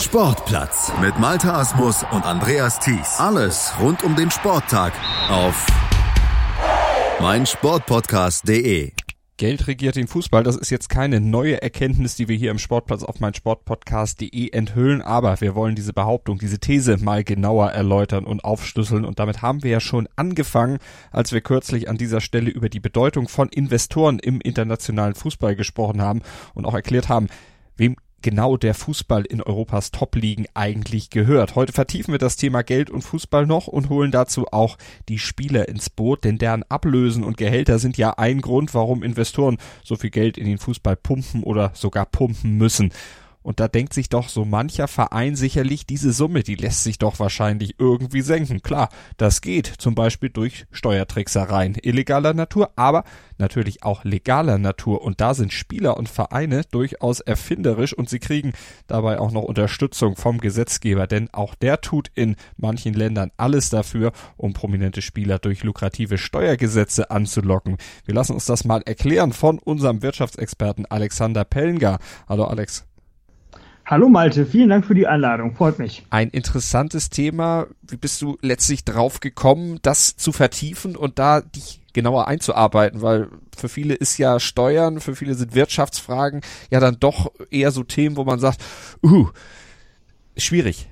Sportplatz mit Malta Asmus und Andreas Thies. Alles rund um den Sporttag auf meinsportpodcast.de. Geld regiert den Fußball. Das ist jetzt keine neue Erkenntnis, die wir hier im Sportplatz auf meinsportpodcast.de enthüllen, aber wir wollen diese Behauptung, diese These mal genauer erläutern und aufschlüsseln und damit haben wir ja schon angefangen, als wir kürzlich an dieser Stelle über die Bedeutung von Investoren im internationalen Fußball gesprochen haben und auch erklärt haben, wem genau der Fußball in Europas Top-Ligen eigentlich gehört. Heute vertiefen wir das Thema Geld und Fußball noch und holen dazu auch die Spieler ins Boot, denn deren Ablösen und Gehälter sind ja ein Grund, warum Investoren so viel Geld in den Fußball pumpen oder sogar pumpen müssen. Und da denkt sich doch so mancher Verein sicherlich, diese Summe, die lässt sich doch wahrscheinlich irgendwie senken. Klar, das geht, zum Beispiel durch Steuertricksereien illegaler Natur, aber natürlich auch legaler Natur. Und da sind Spieler und Vereine durchaus erfinderisch und sie kriegen dabei auch noch Unterstützung vom Gesetzgeber, denn auch der tut in manchen Ländern alles dafür, um prominente Spieler durch lukrative Steuergesetze anzulocken. Wir lassen uns das mal erklären von unserem Wirtschaftsexperten Alexander Pellengar. Hallo Alex. Hallo Malte, vielen Dank für die Einladung, freut mich. Ein interessantes Thema. Wie bist du letztlich drauf gekommen, das zu vertiefen und da dich genauer einzuarbeiten? Weil für viele ist ja Steuern, für viele sind Wirtschaftsfragen ja dann doch eher so Themen, wo man sagt, uh, schwierig.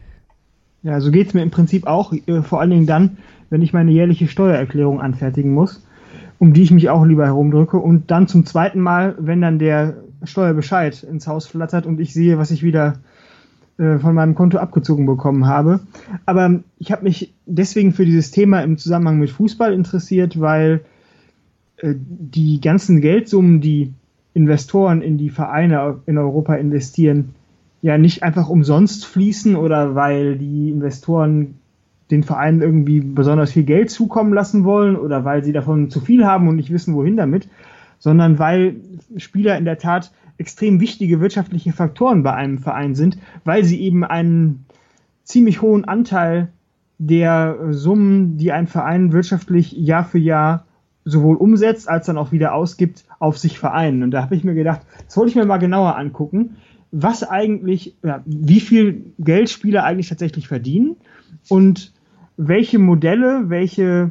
Ja, so geht's mir im Prinzip auch, äh, vor allen Dingen dann, wenn ich meine jährliche Steuererklärung anfertigen muss, um die ich mich auch lieber herumdrücke und dann zum zweiten Mal, wenn dann der Steuerbescheid ins Haus flattert und ich sehe, was ich wieder äh, von meinem Konto abgezogen bekommen habe. Aber ich habe mich deswegen für dieses Thema im Zusammenhang mit Fußball interessiert, weil äh, die ganzen Geldsummen, die Investoren in die Vereine in Europa investieren, ja nicht einfach umsonst fließen oder weil die Investoren den Vereinen irgendwie besonders viel Geld zukommen lassen wollen oder weil sie davon zu viel haben und nicht wissen, wohin damit, sondern weil Spieler in der Tat extrem wichtige wirtschaftliche Faktoren bei einem Verein sind, weil sie eben einen ziemlich hohen Anteil der Summen, die ein Verein wirtschaftlich Jahr für Jahr sowohl umsetzt als dann auch wieder ausgibt, auf sich vereinen. Und da habe ich mir gedacht, das wollte ich mir mal genauer angucken, was eigentlich, ja, wie viel Geld Spieler eigentlich tatsächlich verdienen und welche Modelle, welche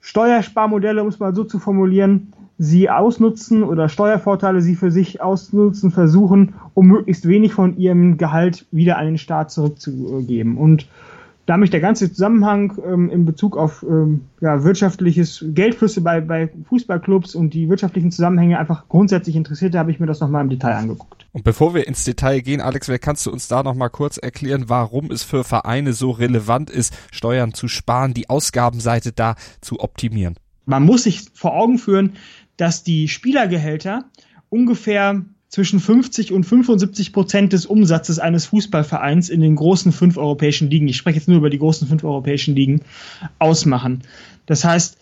Steuersparmodelle, um es mal so zu formulieren, sie ausnutzen oder Steuervorteile sie für sich ausnutzen versuchen, um möglichst wenig von ihrem Gehalt wieder an den Staat zurückzugeben. Und da mich der ganze Zusammenhang ähm, in Bezug auf ähm, ja, wirtschaftliches Geldflüsse bei, bei Fußballclubs und die wirtschaftlichen Zusammenhänge einfach grundsätzlich interessiert, habe ich mir das nochmal im Detail angeguckt. Und bevor wir ins Detail gehen, Alex, wer kannst du uns da nochmal kurz erklären, warum es für Vereine so relevant ist, Steuern zu sparen, die Ausgabenseite da zu optimieren? Man muss sich vor Augen führen, dass die Spielergehälter ungefähr zwischen 50 und 75 Prozent des Umsatzes eines Fußballvereins in den großen fünf europäischen Ligen, ich spreche jetzt nur über die großen fünf europäischen Ligen, ausmachen. Das heißt,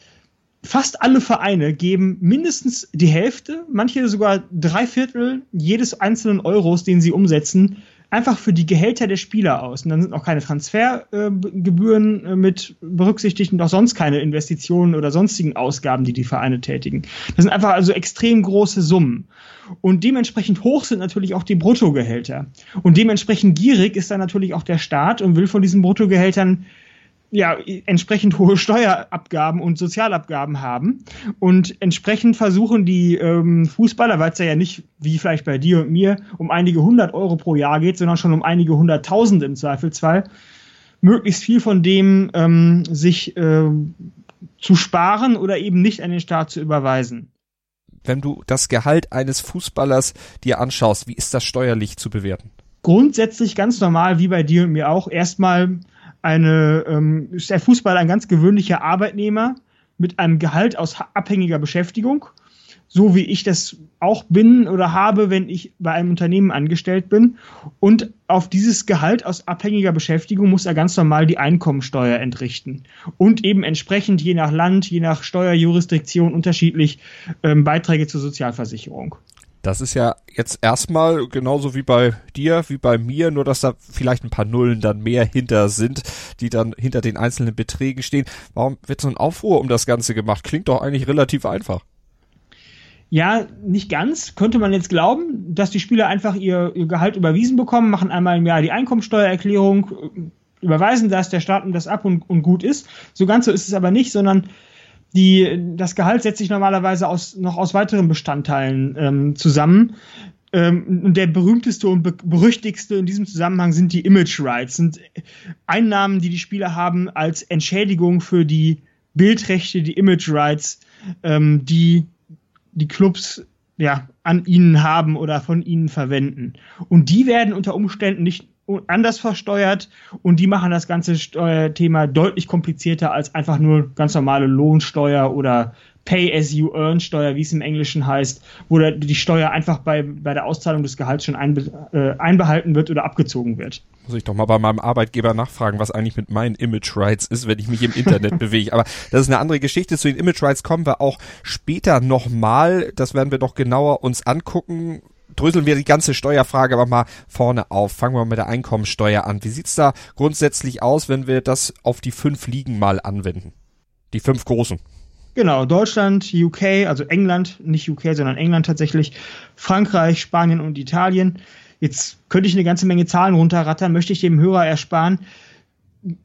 fast alle Vereine geben mindestens die Hälfte, manche sogar drei Viertel jedes einzelnen Euros, den sie umsetzen, einfach für die Gehälter der Spieler aus. Und dann sind auch keine Transfergebühren äh, mit berücksichtigt und auch sonst keine Investitionen oder sonstigen Ausgaben, die die Vereine tätigen. Das sind einfach also extrem große Summen. Und dementsprechend hoch sind natürlich auch die Bruttogehälter. Und dementsprechend gierig ist dann natürlich auch der Staat und will von diesen Bruttogehältern ja, entsprechend hohe Steuerabgaben und Sozialabgaben haben. Und entsprechend versuchen die ähm, Fußballer, weil es ja nicht wie vielleicht bei dir und mir um einige hundert Euro pro Jahr geht, sondern schon um einige hunderttausend im Zweifelsfall, möglichst viel von dem ähm, sich äh, zu sparen oder eben nicht an den Staat zu überweisen. Wenn du das Gehalt eines Fußballers dir anschaust, wie ist das steuerlich zu bewerten? Grundsätzlich ganz normal, wie bei dir und mir auch. Erstmal eine, ähm, ist der Fußball ein ganz gewöhnlicher Arbeitnehmer mit einem Gehalt aus abhängiger Beschäftigung, so wie ich das auch bin oder habe, wenn ich bei einem Unternehmen angestellt bin. Und auf dieses Gehalt aus abhängiger Beschäftigung muss er ganz normal die Einkommensteuer entrichten. Und eben entsprechend je nach Land, je nach Steuerjurisdiktion unterschiedlich ähm, Beiträge zur Sozialversicherung. Das ist ja jetzt erstmal genauso wie bei dir, wie bei mir, nur dass da vielleicht ein paar Nullen dann mehr hinter sind, die dann hinter den einzelnen Beträgen stehen. Warum wird so ein Aufruhr um das Ganze gemacht? Klingt doch eigentlich relativ einfach. Ja, nicht ganz. Könnte man jetzt glauben, dass die Spieler einfach ihr, ihr Gehalt überwiesen bekommen, machen einmal im Jahr die Einkommensteuererklärung, überweisen das der Staat das ab und, und gut ist. So ganz so ist es aber nicht, sondern die, das Gehalt setzt sich normalerweise aus, noch aus weiteren Bestandteilen ähm, zusammen. Ähm, und der berühmteste und be berüchtigste in diesem Zusammenhang sind die Image Rights, sind Einnahmen, die die Spieler haben als Entschädigung für die Bildrechte, die Image Rights, ähm, die die Clubs ja an ihnen haben oder von ihnen verwenden. Und die werden unter Umständen nicht anders versteuert und die machen das ganze Steuerthema deutlich komplizierter als einfach nur ganz normale Lohnsteuer oder Pay-as-you-earn-Steuer, wie es im Englischen heißt, wo die Steuer einfach bei, bei der Auszahlung des Gehalts schon einbe, äh, einbehalten wird oder abgezogen wird. Muss ich doch mal bei meinem Arbeitgeber nachfragen, was eigentlich mit meinen Image Rights ist, wenn ich mich im Internet bewege. Aber das ist eine andere Geschichte. Zu den Image Rights kommen wir auch später nochmal. Das werden wir doch genauer uns angucken dröseln wir die ganze Steuerfrage aber mal vorne auf. Fangen wir mit der Einkommensteuer an. Wie sieht's da grundsätzlich aus, wenn wir das auf die fünf Ligen mal anwenden? Die fünf großen. Genau, Deutschland, UK, also England, nicht UK, sondern England tatsächlich, Frankreich, Spanien und Italien. Jetzt könnte ich eine ganze Menge Zahlen runterrattern, möchte ich dem Hörer ersparen.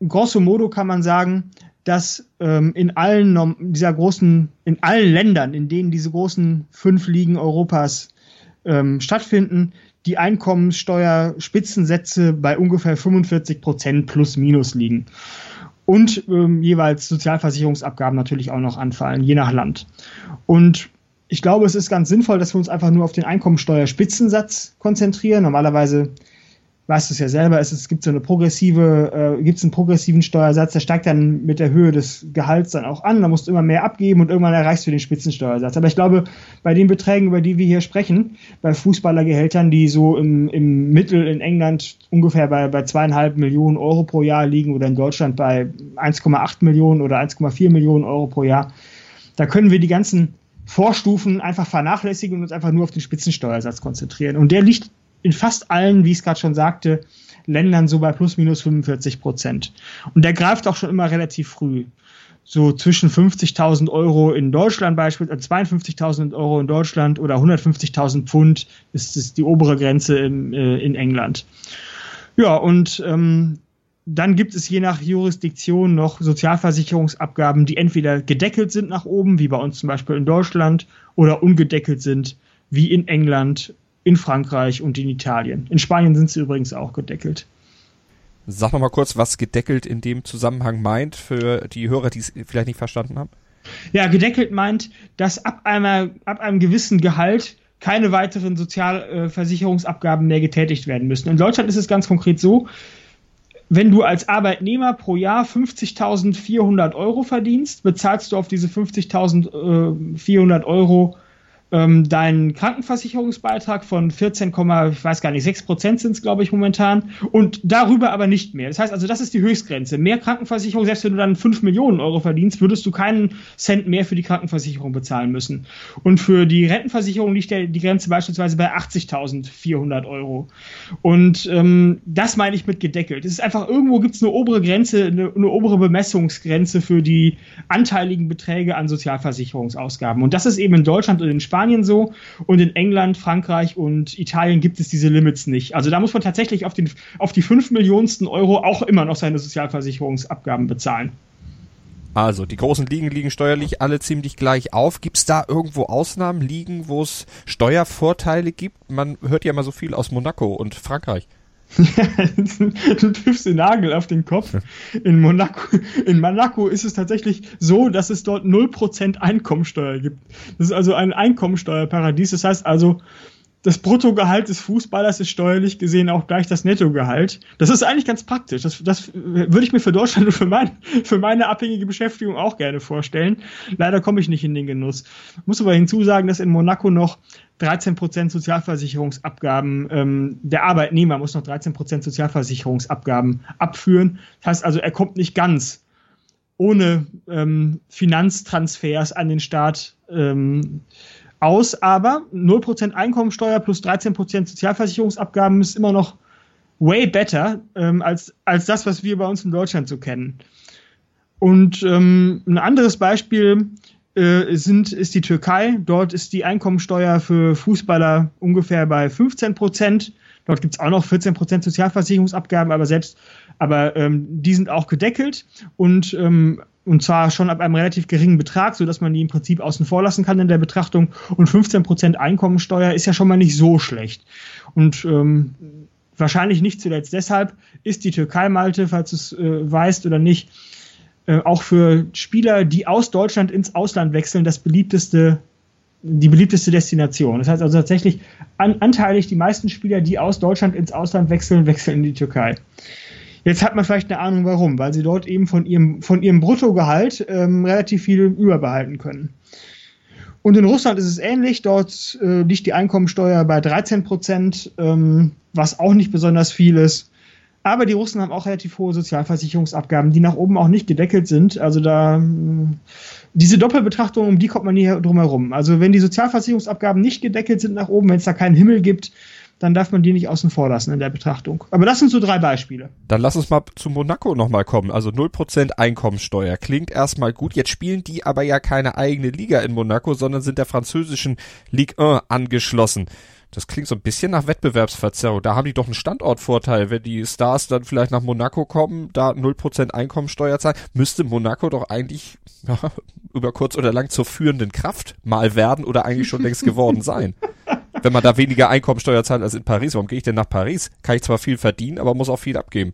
Grosso modo kann man sagen, dass ähm, in allen dieser großen, in allen Ländern, in denen diese großen fünf Ligen Europas ähm, stattfinden, die Einkommenssteuerspitzensätze bei ungefähr 45 Prozent plus minus liegen. Und ähm, jeweils Sozialversicherungsabgaben natürlich auch noch anfallen, je nach Land. Und ich glaube, es ist ganz sinnvoll, dass wir uns einfach nur auf den Einkommensteuerspitzensatz konzentrieren. Normalerweise weißt du es ja selber, es, es gibt so eine progressive, äh, gibt es einen progressiven Steuersatz, der steigt dann mit der Höhe des Gehalts dann auch an, da musst du immer mehr abgeben und irgendwann erreichst du den Spitzensteuersatz. Aber ich glaube, bei den Beträgen, über die wir hier sprechen, bei Fußballergehältern, die so im, im Mittel in England ungefähr bei, bei zweieinhalb Millionen Euro pro Jahr liegen oder in Deutschland bei 1,8 Millionen oder 1,4 Millionen Euro pro Jahr, da können wir die ganzen Vorstufen einfach vernachlässigen und uns einfach nur auf den Spitzensteuersatz konzentrieren. Und der liegt in fast allen, wie ich es gerade schon sagte, Ländern so bei plus minus 45 Prozent. Und der greift auch schon immer relativ früh. So zwischen 50.000 Euro in Deutschland beispielsweise, 52.000 Euro in Deutschland oder 150.000 Pfund ist, ist die obere Grenze im, äh, in England. Ja, und ähm, dann gibt es je nach Jurisdiktion noch Sozialversicherungsabgaben, die entweder gedeckelt sind nach oben, wie bei uns zum Beispiel in Deutschland, oder ungedeckelt sind, wie in England in Frankreich und in Italien. In Spanien sind sie übrigens auch gedeckelt. Sag mal kurz, was gedeckelt in dem Zusammenhang meint für die Hörer, die es vielleicht nicht verstanden haben. Ja, gedeckelt meint, dass ab, einer, ab einem gewissen Gehalt keine weiteren Sozialversicherungsabgaben mehr getätigt werden müssen. In Deutschland ist es ganz konkret so, wenn du als Arbeitnehmer pro Jahr 50.400 Euro verdienst, bezahlst du auf diese 50.400 Euro ähm, deinen Krankenversicherungsbeitrag von 14, ich weiß gar nicht, 6 Prozent sind es, glaube ich, momentan und darüber aber nicht mehr. Das heißt also, das ist die Höchstgrenze. Mehr Krankenversicherung, selbst wenn du dann 5 Millionen Euro verdienst, würdest du keinen Cent mehr für die Krankenversicherung bezahlen müssen. Und für die Rentenversicherung liegt der, die Grenze beispielsweise bei 80.400 Euro. Und ähm, das meine ich mit gedeckelt. Es ist einfach, irgendwo gibt es eine obere Grenze, eine, eine obere Bemessungsgrenze für die anteiligen Beträge an Sozialversicherungsausgaben. Und das ist eben in Deutschland und in Spanien Spanien so und in England, Frankreich und Italien gibt es diese Limits nicht. Also da muss man tatsächlich auf, den, auf die 5 Millionensten Euro auch immer noch seine Sozialversicherungsabgaben bezahlen. Also, die großen Ligen liegen steuerlich alle ziemlich gleich auf. Gibt es da irgendwo Ausnahmen, Ligen, wo es Steuervorteile gibt? Man hört ja immer so viel aus Monaco und Frankreich. du triffst den Nagel auf den Kopf. In Monaco, in Monaco ist es tatsächlich so, dass es dort 0% Einkommensteuer gibt. Das ist also ein Einkommensteuerparadies. Das heißt also, das Bruttogehalt des Fußballers ist steuerlich gesehen auch gleich das Nettogehalt. Das ist eigentlich ganz praktisch. Das, das würde ich mir für Deutschland und für, mein, für meine abhängige Beschäftigung auch gerne vorstellen. Leider komme ich nicht in den Genuss. Ich muss aber hinzusagen, dass in Monaco noch 13% Sozialversicherungsabgaben, ähm, der Arbeitnehmer muss noch 13% Sozialversicherungsabgaben abführen. Das heißt also, er kommt nicht ganz ohne ähm, Finanztransfers an den Staat ähm, aus, aber 0% Einkommensteuer plus 13% Sozialversicherungsabgaben ist immer noch way better ähm, als, als das, was wir bei uns in Deutschland so kennen. Und ähm, ein anderes Beispiel äh, sind, ist die Türkei. Dort ist die Einkommensteuer für Fußballer ungefähr bei 15 Prozent. Dort gibt es auch noch 14 Prozent Sozialversicherungsabgaben, aber selbst, aber ähm, die sind auch gedeckelt und ähm, und zwar schon ab einem relativ geringen Betrag, so dass man die im Prinzip außen vor lassen kann in der Betrachtung. Und 15 Prozent Einkommensteuer ist ja schon mal nicht so schlecht. Und ähm, wahrscheinlich nicht zuletzt deshalb ist die Türkei, Malte, falls du es äh, weißt oder nicht, äh, auch für Spieler, die aus Deutschland ins Ausland wechseln, das beliebteste, die beliebteste Destination. Das heißt also tatsächlich an, anteilig die meisten Spieler, die aus Deutschland ins Ausland wechseln, wechseln in die Türkei. Jetzt hat man vielleicht eine Ahnung warum, weil sie dort eben von ihrem, von ihrem Bruttogehalt ähm, relativ viel überbehalten können. Und in Russland ist es ähnlich. Dort äh, liegt die Einkommensteuer bei 13 Prozent, ähm, was auch nicht besonders viel ist. Aber die Russen haben auch relativ hohe Sozialversicherungsabgaben, die nach oben auch nicht gedeckelt sind. Also da diese Doppelbetrachtung, um die kommt man nie drum herum. Also wenn die Sozialversicherungsabgaben nicht gedeckelt sind nach oben, wenn es da keinen Himmel gibt, dann darf man die nicht außen vor lassen in der Betrachtung. Aber das sind so drei Beispiele. Dann lass uns mal zu Monaco nochmal kommen. Also 0% Einkommensteuer. Klingt erstmal gut. Jetzt spielen die aber ja keine eigene Liga in Monaco, sondern sind der französischen Ligue 1 angeschlossen. Das klingt so ein bisschen nach Wettbewerbsverzerrung. Da haben die doch einen Standortvorteil. Wenn die Stars dann vielleicht nach Monaco kommen, da 0% Einkommensteuer zahlen, müsste Monaco doch eigentlich ja, über kurz oder lang zur führenden Kraft mal werden oder eigentlich schon längst geworden sein. Wenn man da weniger Einkommensteuer zahlt als in Paris, warum gehe ich denn nach Paris? Kann ich zwar viel verdienen, aber muss auch viel abgeben.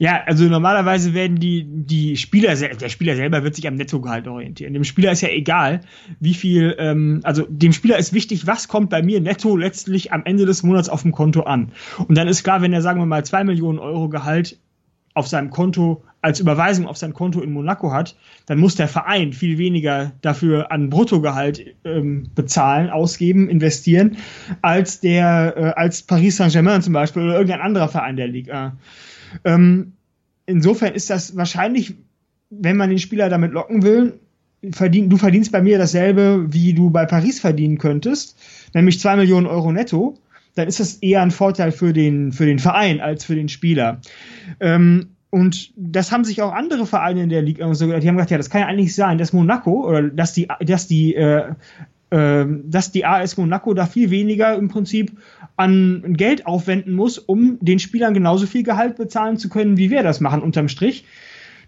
Ja, also normalerweise werden die, die Spieler, der Spieler selber wird sich am Nettogehalt orientieren. Dem Spieler ist ja egal, wie viel, ähm, also dem Spieler ist wichtig, was kommt bei mir netto letztlich am Ende des Monats auf dem Konto an. Und dann ist klar, wenn er, sagen wir mal, zwei Millionen Euro Gehalt auf seinem Konto als Überweisung auf sein Konto in Monaco hat, dann muss der Verein viel weniger dafür an Bruttogehalt ähm, bezahlen, ausgeben, investieren, als der, äh, als Paris Saint-Germain zum Beispiel oder irgendein anderer Verein der Liga. Ähm, insofern ist das wahrscheinlich, wenn man den Spieler damit locken will, verdien, du verdienst bei mir dasselbe, wie du bei Paris verdienen könntest, nämlich zwei Millionen Euro netto, dann ist das eher ein Vorteil für den, für den Verein als für den Spieler. Ähm, und das haben sich auch andere Vereine in der Liga so gedacht. Die haben gesagt, ja, das kann ja eigentlich sein, dass Monaco oder dass die, dass die äh, ähm, dass die AS Monaco da viel weniger im Prinzip an Geld aufwenden muss, um den Spielern genauso viel Gehalt bezahlen zu können, wie wir das machen unterm Strich.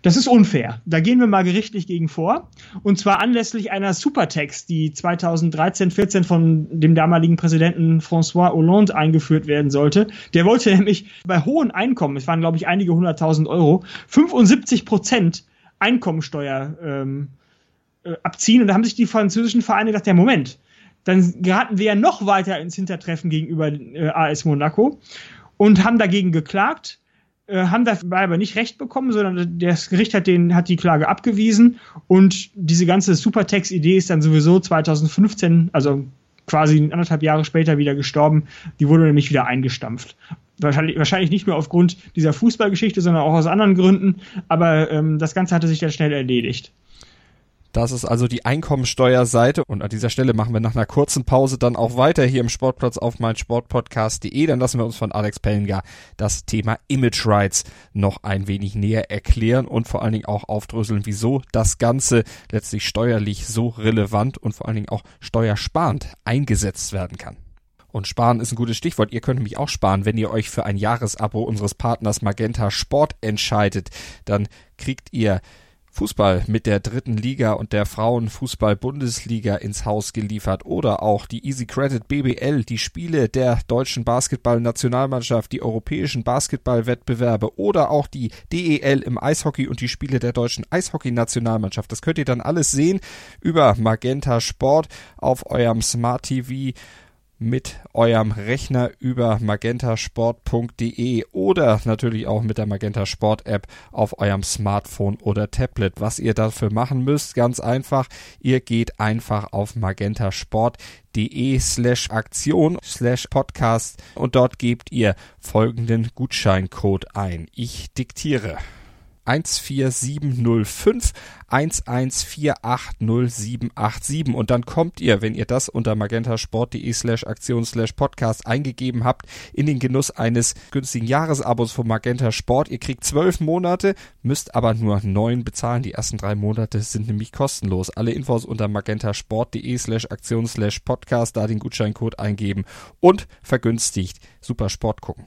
Das ist unfair. Da gehen wir mal gerichtlich gegen vor. Und zwar anlässlich einer Supertax, die 2013-14 von dem damaligen Präsidenten François Hollande eingeführt werden sollte. Der wollte nämlich bei hohen Einkommen, es waren glaube ich einige hunderttausend Euro, 75 Prozent Einkommensteuer ähm, äh, abziehen. Und da haben sich die französischen Vereine gedacht, ja Moment, dann geraten wir ja noch weiter ins Hintertreffen gegenüber äh, AS Monaco und haben dagegen geklagt, äh, haben dabei aber nicht recht bekommen, sondern das Gericht hat, den, hat die Klage abgewiesen und diese ganze Supertax-Idee ist dann sowieso 2015, also quasi anderthalb Jahre später wieder gestorben. Die wurde nämlich wieder eingestampft. Wahrscheinlich, wahrscheinlich nicht nur aufgrund dieser Fußballgeschichte, sondern auch aus anderen Gründen. Aber ähm, das Ganze hatte sich dann schnell erledigt. Das ist also die Einkommensteuerseite und an dieser Stelle machen wir nach einer kurzen Pause dann auch weiter hier im Sportplatz auf meinsportpodcast.de. Dann lassen wir uns von Alex Pellinger das Thema Image Rights noch ein wenig näher erklären und vor allen Dingen auch aufdröseln, wieso das Ganze letztlich steuerlich so relevant und vor allen Dingen auch steuersparend eingesetzt werden kann. Und sparen ist ein gutes Stichwort. Ihr könnt nämlich auch sparen, wenn ihr euch für ein Jahresabo unseres Partners Magenta Sport entscheidet. Dann kriegt ihr Fußball mit der dritten Liga und der Frauenfußball-Bundesliga ins Haus geliefert oder auch die Easy Credit BBL, die Spiele der deutschen Basketball-Nationalmannschaft, die europäischen Basketballwettbewerbe oder auch die DEL im Eishockey und die Spiele der deutschen Eishockey-Nationalmannschaft. Das könnt ihr dann alles sehen über Magenta Sport auf eurem Smart TV mit eurem Rechner über magentasport.de oder natürlich auch mit der Magenta Sport App auf eurem Smartphone oder Tablet. Was ihr dafür machen müsst, ganz einfach, ihr geht einfach auf magentasport.de slash Aktion slash Podcast und dort gebt ihr folgenden Gutscheincode ein. Ich diktiere 14705 1148077 und dann kommt ihr, wenn ihr das unter magentasport.de slash Aktion slash Podcast eingegeben habt, in den Genuss eines günstigen Jahresabos von Magenta Sport. Ihr kriegt zwölf Monate, müsst aber nur neun bezahlen. Die ersten drei Monate sind nämlich kostenlos. Alle Infos unter magentasport.de slash Aktion slash Podcast, da den Gutscheincode eingeben und vergünstigt. Super Sport gucken.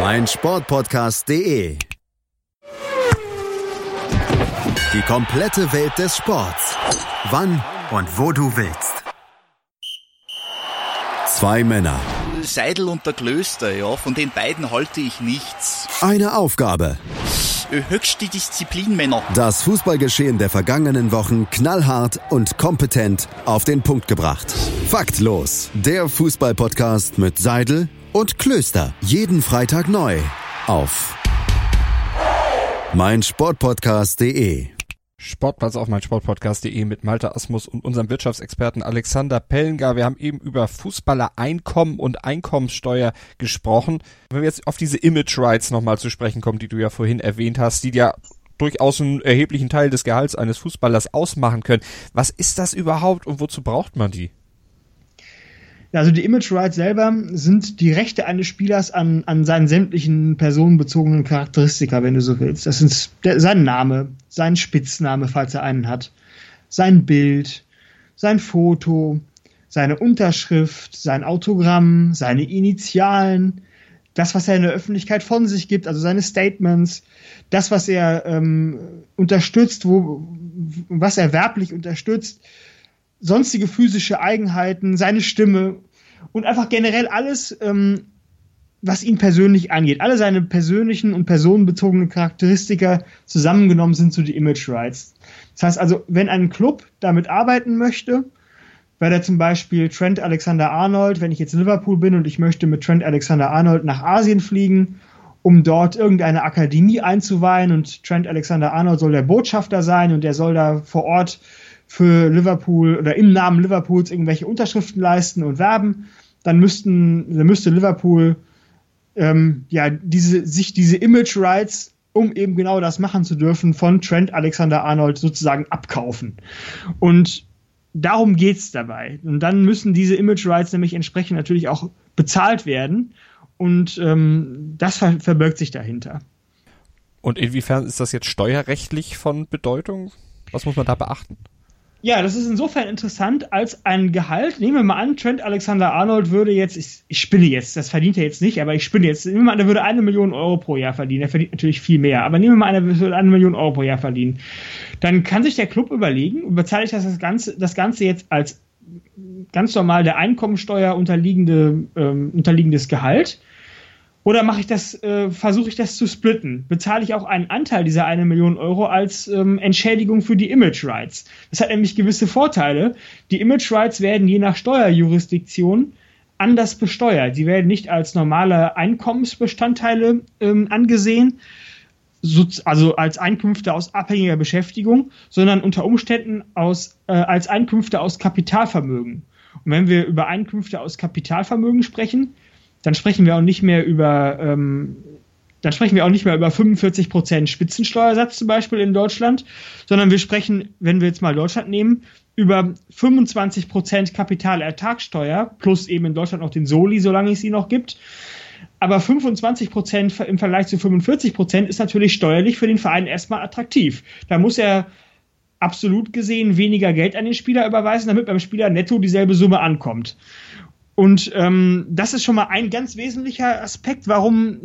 meinsportpodcast.de. Die komplette Welt des Sports. Wann und wo du willst. Zwei Männer. Seidel und der Klöster, ja, von den beiden halte ich nichts. Eine Aufgabe. Höchste Disziplin, Männer. Das Fußballgeschehen der vergangenen Wochen knallhart und kompetent auf den Punkt gebracht. Faktlos. Der Fußballpodcast mit Seidel und Klöster. Jeden Freitag neu. Auf meinsportpodcast.de. Sportplatz auf meinsportpodcast.de mit Malte Asmus und unserem Wirtschaftsexperten Alexander Pellengar. Wir haben eben über Fußballereinkommen und Einkommenssteuer gesprochen. Wenn wir jetzt auf diese Image Rights nochmal zu sprechen kommen, die du ja vorhin erwähnt hast, die ja durchaus einen erheblichen Teil des Gehalts eines Fußballers ausmachen können. Was ist das überhaupt und wozu braucht man die? Also die Image Rights selber sind die Rechte eines Spielers an, an seinen sämtlichen personenbezogenen Charakteristika, wenn du so willst. Das sind der, sein Name, sein Spitzname, falls er einen hat, sein Bild, sein Foto, seine Unterschrift, sein Autogramm, seine Initialen, das, was er in der Öffentlichkeit von sich gibt, also seine Statements, das, was er ähm, unterstützt, wo, was er werblich unterstützt, sonstige physische Eigenheiten, seine Stimme und einfach generell alles, ähm, was ihn persönlich angeht. Alle seine persönlichen und personenbezogenen Charakteristika zusammengenommen sind so die Image Rights. Das heißt also, wenn ein Club damit arbeiten möchte, weil er zum Beispiel Trent Alexander Arnold, wenn ich jetzt Liverpool bin und ich möchte mit Trent Alexander Arnold nach Asien fliegen, um dort irgendeine Akademie einzuweihen und Trent Alexander Arnold soll der Botschafter sein und der soll da vor Ort für Liverpool oder im Namen Liverpools irgendwelche Unterschriften leisten und werben, dann müssten, dann müsste Liverpool ähm, ja diese, sich diese Image Rights, um eben genau das machen zu dürfen, von Trent Alexander Arnold sozusagen abkaufen. Und darum geht's dabei. Und dann müssen diese Image Rights nämlich entsprechend natürlich auch bezahlt werden. Und ähm, das ver verbirgt sich dahinter. Und inwiefern ist das jetzt steuerrechtlich von Bedeutung? Was muss man da beachten? Ja, das ist insofern interessant, als ein Gehalt, nehmen wir mal an, Trent Alexander Arnold würde jetzt, ich, ich spinne jetzt, das verdient er jetzt nicht, aber ich spinne jetzt, nehmen wir mal an, er würde eine Million Euro pro Jahr verdienen, er verdient natürlich viel mehr, aber nehmen wir mal an, er würde eine Million Euro pro Jahr verdienen. Dann kann sich der Club überlegen, bezahle ich das, das, Ganze, das Ganze jetzt als ganz normal der Einkommensteuer unterliegende, ähm, unterliegendes Gehalt, oder mache ich das, äh, versuche ich das zu splitten? Bezahle ich auch einen Anteil dieser eine Million Euro als ähm, Entschädigung für die Image Rights? Das hat nämlich gewisse Vorteile. Die Image Rights werden je nach Steuerjurisdiktion anders besteuert. Sie werden nicht als normale Einkommensbestandteile ähm, angesehen, so, also als Einkünfte aus abhängiger Beschäftigung, sondern unter Umständen aus, äh, als Einkünfte aus Kapitalvermögen. Und wenn wir über Einkünfte aus Kapitalvermögen sprechen, dann sprechen wir auch nicht mehr über, ähm, dann sprechen wir auch nicht mehr über 45 Prozent Spitzensteuersatz zum Beispiel in Deutschland, sondern wir sprechen, wenn wir jetzt mal Deutschland nehmen, über 25 Prozent Kapitalertragssteuer plus eben in Deutschland noch den Soli, solange es sie noch gibt. Aber 25 Prozent im Vergleich zu 45 Prozent ist natürlich steuerlich für den Verein erstmal attraktiv. Da muss er absolut gesehen weniger Geld an den Spieler überweisen, damit beim Spieler netto dieselbe Summe ankommt. Und ähm, das ist schon mal ein ganz wesentlicher Aspekt, warum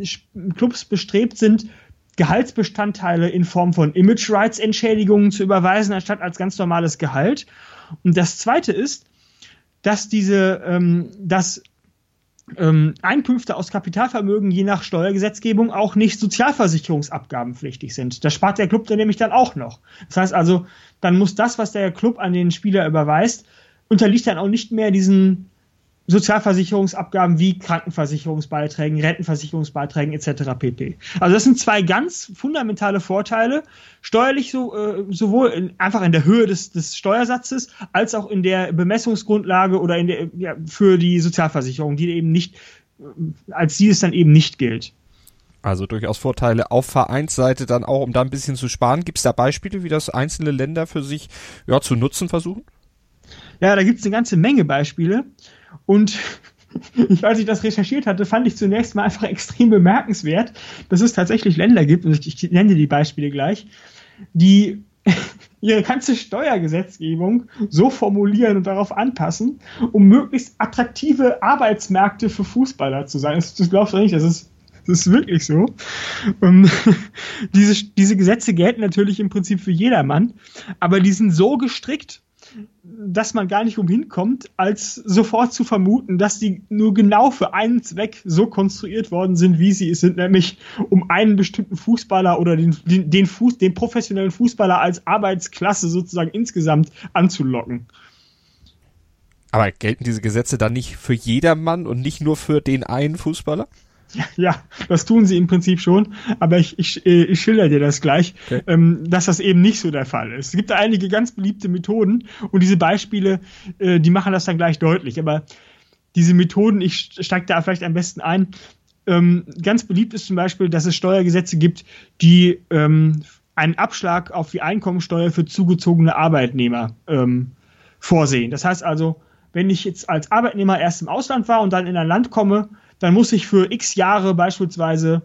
Clubs bestrebt sind, Gehaltsbestandteile in Form von Image Rights Entschädigungen zu überweisen, anstatt als ganz normales Gehalt. Und das zweite ist, dass diese, ähm, dass ähm, Einkünfte aus Kapitalvermögen je nach Steuergesetzgebung auch nicht sozialversicherungsabgabenpflichtig sind. Das spart der Club dann nämlich dann auch noch. Das heißt also, dann muss das, was der Club an den Spieler überweist, unterliegt dann auch nicht mehr diesen Sozialversicherungsabgaben wie Krankenversicherungsbeiträgen, Rentenversicherungsbeiträgen etc. pp. Also das sind zwei ganz fundamentale Vorteile, steuerlich so, äh, sowohl in, einfach in der Höhe des, des Steuersatzes als auch in der Bemessungsgrundlage oder in der, ja, für die Sozialversicherung, die eben nicht, äh, als die es dann eben nicht gilt. Also durchaus Vorteile auf Vereinsseite dann auch, um da ein bisschen zu sparen. Gibt es da Beispiele, wie das einzelne Länder für sich ja, zu nutzen versuchen? Ja, da gibt es eine ganze Menge Beispiele. Und ich, als ich das recherchiert hatte, fand ich zunächst mal einfach extrem bemerkenswert, dass es tatsächlich Länder gibt, und ich, nenne die Beispiele gleich, die ihre ganze Steuergesetzgebung so formulieren und darauf anpassen, um möglichst attraktive Arbeitsmärkte für Fußballer zu sein. Das, das glaubst du nicht, das ist, das ist wirklich so. Und diese, diese Gesetze gelten natürlich im Prinzip für jedermann, aber die sind so gestrickt, dass man gar nicht umhin kommt, als sofort zu vermuten, dass die nur genau für einen Zweck so konstruiert worden sind, wie sie es sind, nämlich um einen bestimmten Fußballer oder den, den, den, Fuß, den professionellen Fußballer als Arbeitsklasse sozusagen insgesamt anzulocken. Aber gelten diese Gesetze dann nicht für jedermann und nicht nur für den einen Fußballer? Ja, das tun sie im Prinzip schon, aber ich, ich, äh, ich schilder dir das gleich, okay. ähm, dass das eben nicht so der Fall ist. Es gibt da einige ganz beliebte Methoden und diese Beispiele, äh, die machen das dann gleich deutlich. Aber diese Methoden, ich steige da vielleicht am besten ein. Ähm, ganz beliebt ist zum Beispiel, dass es Steuergesetze gibt, die ähm, einen Abschlag auf die Einkommensteuer für zugezogene Arbeitnehmer vorsehen. Das heißt also, wenn ich jetzt als Arbeitnehmer erst im Ausland war und dann in ein Land komme, dann muss ich für x Jahre beispielsweise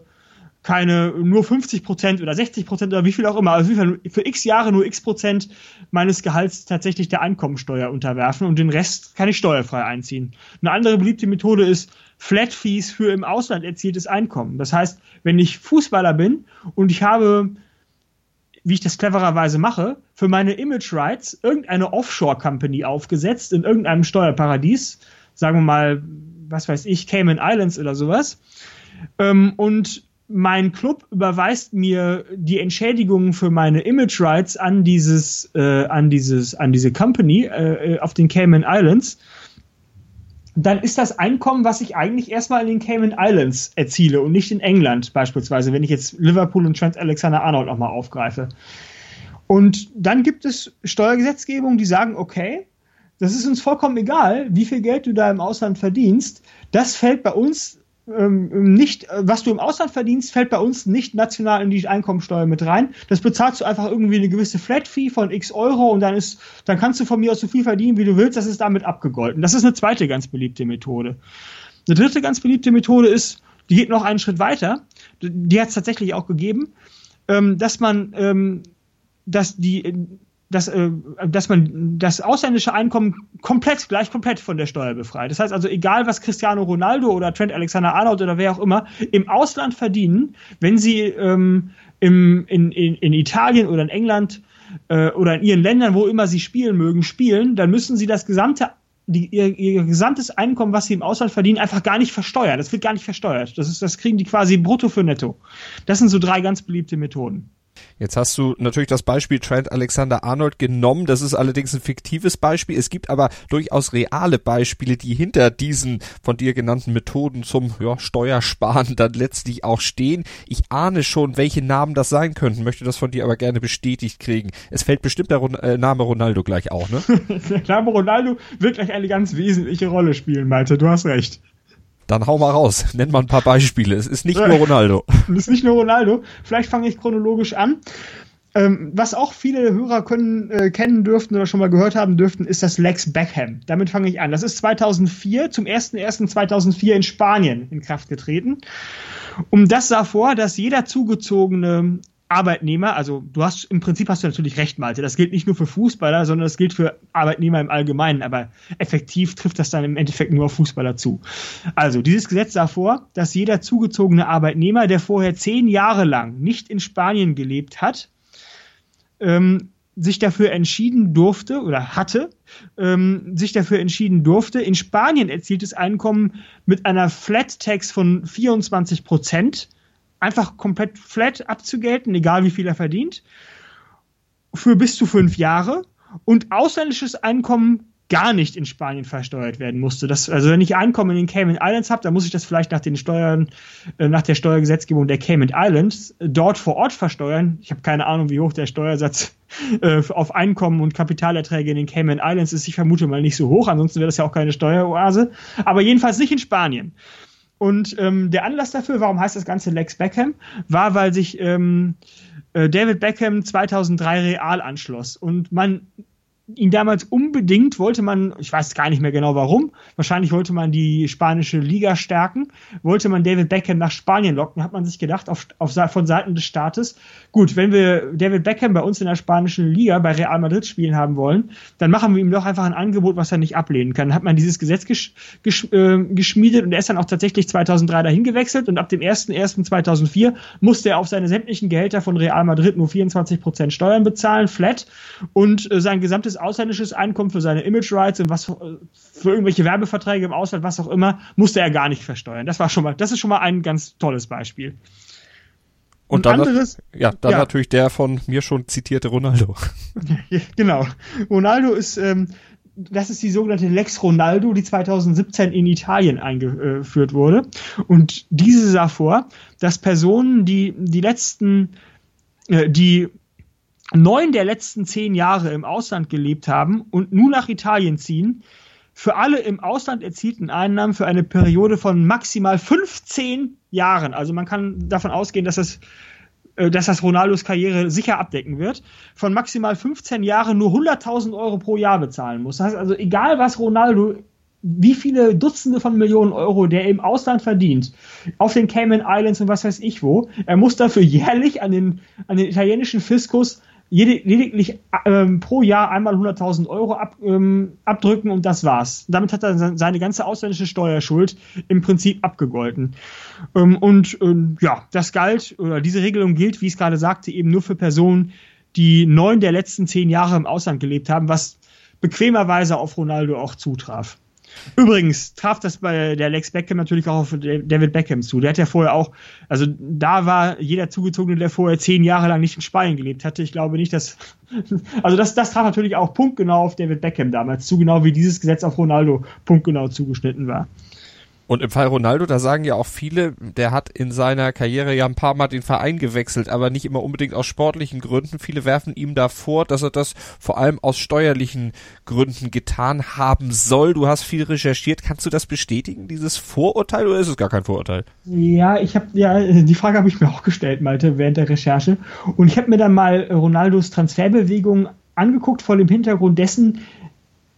keine nur 50 Prozent oder 60 Prozent oder wie viel auch immer, also für x Jahre nur x Prozent meines Gehalts tatsächlich der Einkommensteuer unterwerfen und den Rest kann ich steuerfrei einziehen. Eine andere beliebte Methode ist Flat Fees für im Ausland erzieltes Einkommen. Das heißt, wenn ich Fußballer bin und ich habe, wie ich das clevererweise mache, für meine Image Rights irgendeine Offshore Company aufgesetzt in irgendeinem Steuerparadies, sagen wir mal was weiß ich, Cayman Islands oder sowas. Ähm, und mein Club überweist mir die Entschädigungen für meine Image Rights an dieses, äh, an dieses, an diese Company äh, äh, auf den Cayman Islands. Dann ist das Einkommen, was ich eigentlich erstmal in den Cayman Islands erziele und nicht in England beispielsweise, wenn ich jetzt Liverpool und Trent Alexander Arnold nochmal aufgreife. Und dann gibt es Steuergesetzgebung, die sagen, okay, das ist uns vollkommen egal, wie viel Geld du da im Ausland verdienst. Das fällt bei uns ähm, nicht, was du im Ausland verdienst, fällt bei uns nicht national in die Einkommensteuer mit rein. Das bezahlst du einfach irgendwie eine gewisse Flat Fee von x Euro und dann ist, dann kannst du von mir aus so viel verdienen, wie du willst. Das ist damit abgegolten. Das ist eine zweite ganz beliebte Methode. Eine dritte ganz beliebte Methode ist, die geht noch einen Schritt weiter. Die hat es tatsächlich auch gegeben, ähm, dass man ähm, dass die dass, äh, dass man das ausländische Einkommen komplett, gleich komplett von der Steuer befreit. Das heißt also, egal was Cristiano Ronaldo oder Trent Alexander-Arnold oder wer auch immer im Ausland verdienen, wenn sie ähm, im, in, in, in Italien oder in England äh, oder in ihren Ländern, wo immer sie spielen mögen, spielen, dann müssen sie das gesamte die, ihr, ihr gesamtes Einkommen, was sie im Ausland verdienen, einfach gar nicht versteuern. Das wird gar nicht versteuert. Das ist, das kriegen die quasi brutto für netto. Das sind so drei ganz beliebte Methoden. Jetzt hast du natürlich das Beispiel Trent Alexander Arnold genommen. Das ist allerdings ein fiktives Beispiel. Es gibt aber durchaus reale Beispiele, die hinter diesen von dir genannten Methoden zum ja, Steuersparen dann letztlich auch stehen. Ich ahne schon, welche Namen das sein könnten, möchte das von dir aber gerne bestätigt kriegen. Es fällt bestimmt der äh, Name Ronaldo gleich auch, ne? der Name Ronaldo wird gleich eine ganz wesentliche Rolle spielen, Malte. Du hast recht. Dann hau mal raus. Nenn mal ein paar Beispiele. Es ist nicht nur Ronaldo. es ist nicht nur Ronaldo. Vielleicht fange ich chronologisch an. Ähm, was auch viele Hörer können, äh, kennen dürften oder schon mal gehört haben dürften, ist das Lex Beckham. Damit fange ich an. Das ist 2004, zum 01.01.2004 in Spanien in Kraft getreten. Um das sah vor, dass jeder zugezogene Arbeitnehmer, also du hast im Prinzip hast du natürlich recht, Malte. Das gilt nicht nur für Fußballer, sondern das gilt für Arbeitnehmer im Allgemeinen. Aber effektiv trifft das dann im Endeffekt nur auf Fußballer zu. Also dieses Gesetz sah vor, dass jeder zugezogene Arbeitnehmer, der vorher zehn Jahre lang nicht in Spanien gelebt hat, ähm, sich dafür entschieden durfte oder hatte, ähm, sich dafür entschieden durfte, in Spanien erzieltes Einkommen mit einer Flat Tax von 24 Prozent einfach komplett flat abzugelten, egal wie viel er verdient, für bis zu fünf Jahre und ausländisches Einkommen gar nicht in Spanien versteuert werden musste. Das, also wenn ich Einkommen in den Cayman Islands habe, dann muss ich das vielleicht nach den Steuern, äh, nach der Steuergesetzgebung der Cayman Islands äh, dort vor Ort versteuern. Ich habe keine Ahnung, wie hoch der Steuersatz äh, auf Einkommen und Kapitalerträge in den Cayman Islands ist. Ich vermute mal nicht so hoch, ansonsten wäre das ja auch keine Steueroase. Aber jedenfalls nicht in Spanien. Und ähm, der Anlass dafür, warum heißt das Ganze Lex Beckham, war, weil sich ähm, äh, David Beckham 2003 Real anschloss. Und man ihn damals unbedingt wollte man, ich weiß gar nicht mehr genau warum, wahrscheinlich wollte man die spanische Liga stärken, wollte man David Beckham nach Spanien locken, hat man sich gedacht, auf, auf, von Seiten des Staates, gut, wenn wir David Beckham bei uns in der spanischen Liga bei Real Madrid spielen haben wollen, dann machen wir ihm doch einfach ein Angebot, was er nicht ablehnen kann. Dann hat man dieses Gesetz gesch, gesch, äh, geschmiedet und er ist dann auch tatsächlich 2003 dahin gewechselt und ab dem 01.01.2004 musste er auf seine sämtlichen Gehälter von Real Madrid nur 24% Steuern bezahlen, flat, und äh, sein gesamtes ausländisches Einkommen für seine Image Rights und was für, für irgendwelche Werbeverträge im Ausland, was auch immer, musste er gar nicht versteuern. Das war schon mal, das ist schon mal ein ganz tolles Beispiel. Und, und dann, anderes, ja, dann ja. natürlich der von mir schon zitierte Ronaldo. genau. Ronaldo ist, ähm, das ist die sogenannte Lex Ronaldo, die 2017 in Italien eingeführt wurde. Und diese sah vor, dass Personen, die die letzten, äh, die neun der letzten zehn Jahre im Ausland gelebt haben und nun nach Italien ziehen, für alle im Ausland erzielten Einnahmen für eine Periode von maximal 15 Jahren, also man kann davon ausgehen, dass das äh, dass das Ronaldos Karriere sicher abdecken wird, von maximal 15 Jahren nur 100.000 Euro pro Jahr bezahlen muss. Das heißt also, egal was Ronaldo, wie viele Dutzende von Millionen Euro der im Ausland verdient, auf den Cayman Islands und was weiß ich wo, er muss dafür jährlich an den, an den italienischen Fiskus lediglich ähm, pro Jahr einmal 100.000 Euro ab, ähm, abdrücken und das war's. Damit hat er seine ganze ausländische Steuerschuld im Prinzip abgegolten. Ähm, und ähm, ja, das galt, oder diese Regelung gilt, wie ich es gerade sagte, eben nur für Personen, die neun der letzten zehn Jahre im Ausland gelebt haben, was bequemerweise auf Ronaldo auch zutraf. Übrigens traf das bei der Lex Beckham natürlich auch auf David Beckham zu. Der hat ja vorher auch, also da war jeder Zugezogene, der vorher zehn Jahre lang nicht in Spanien gelebt hatte. Ich glaube nicht, dass, also das, das traf natürlich auch punktgenau auf David Beckham damals zu, genau wie dieses Gesetz auf Ronaldo punktgenau zugeschnitten war. Und im Fall Ronaldo, da sagen ja auch viele, der hat in seiner Karriere ja ein paar Mal den Verein gewechselt, aber nicht immer unbedingt aus sportlichen Gründen. Viele werfen ihm da vor, dass er das vor allem aus steuerlichen Gründen getan haben soll. Du hast viel recherchiert. Kannst du das bestätigen, dieses Vorurteil, oder ist es gar kein Vorurteil? Ja, ich habe ja die Frage habe ich mir auch gestellt, Malte, während der Recherche. Und ich habe mir dann mal Ronaldos Transferbewegung angeguckt vor dem Hintergrund dessen,